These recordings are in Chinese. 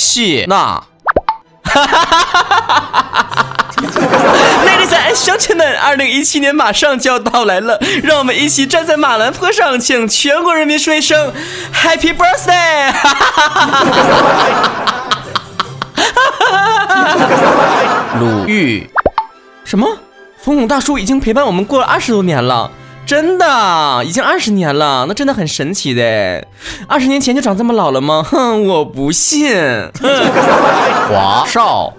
谢娜。Ladies and gentlemen，二零一七年马上就要到来了，让我们一起站在马兰坡上，请全国人民说一声 Happy Birthday！鲁豫，什么？冯巩大叔已经陪伴我们过了二十多年了，真的，已经二十年了，那真的很神奇的。二十年前就长这么老了吗？哼，我不信。华少。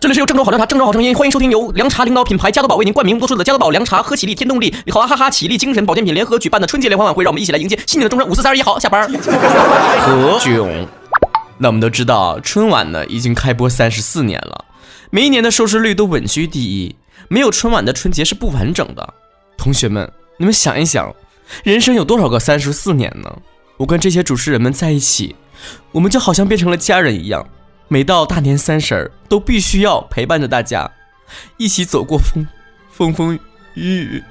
这里是由郑州好凉茶，郑州好声音，欢迎收听由凉茶领导品牌加多宝为您冠名播出的加多宝凉茶，喝起立添动力，好啊哈哈起立精神保健品联合举办的春节联欢晚会，让我们一起来迎接新年的钟声。五四三二一，好，下班。何炅，那我们都知道，春晚呢已经开播三十四年了，每一年的收视率都稳居第一，没有春晚的春节是不完整的。同学们，你们想一想，人生有多少个三十四年呢？我跟这些主持人们在一起，我们就好像变成了家人一样。每到大年三十儿，都必须要陪伴着大家，一起走过风风风雨雨。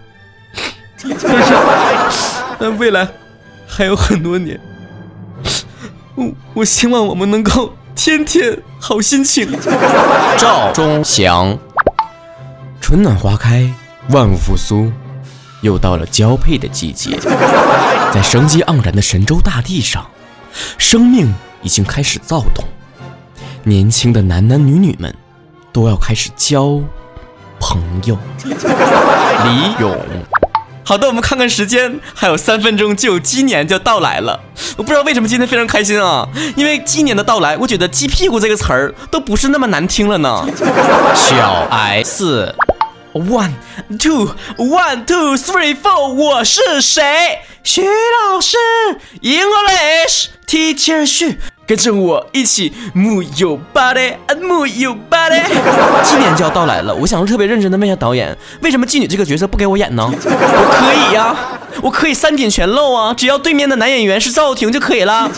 但未来还有很多年，我我希望我们能够天天好心情。赵忠祥，春暖花开，万物复苏，又到了交配的季节，在生机盎然的神州大地上，生命已经开始躁动。年轻的男男女女们，都要开始交朋友。李勇，好的，我们看看时间，还有三分钟就鸡年就到来了。我不知道为什么今天非常开心啊，因为鸡年的到来，我觉得“鸡屁股”这个词儿都不是那么难听了呢。小 S S，one two one two three four，我是谁？徐老师，English teacher 徐。跟着我一起 move your body，move your body。今年 就要到来了，我想特别认真的问一下导演，为什么妓女这个角色不给我演呢？我可以呀，我可以三点全露啊，只要对面的男演员是赵婷就可以了。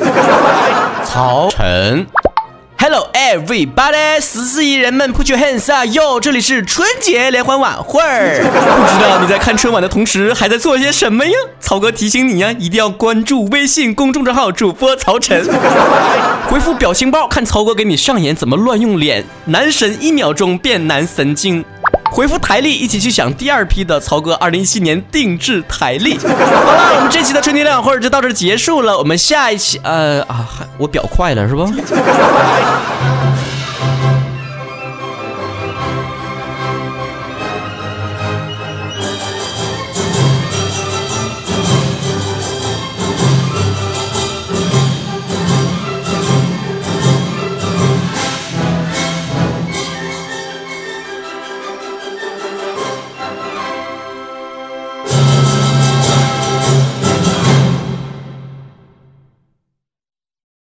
曹晨。Hello everybody，十四亿人们 put your hands up，哟，这里是春节联欢晚会儿。不知道你在看春晚的同时还在做些什么呀？曹哥提醒你呀，一定要关注微信公众账号主播曹晨，回复表情包看曹哥给你上演怎么乱用脸，男神一秒钟变男神经。回复台历，一起去想第二批的曹哥二零一七年定制台历。好了，我们这期的春节两会就到这结束了。我们下一期，呃啊，我表快了是不？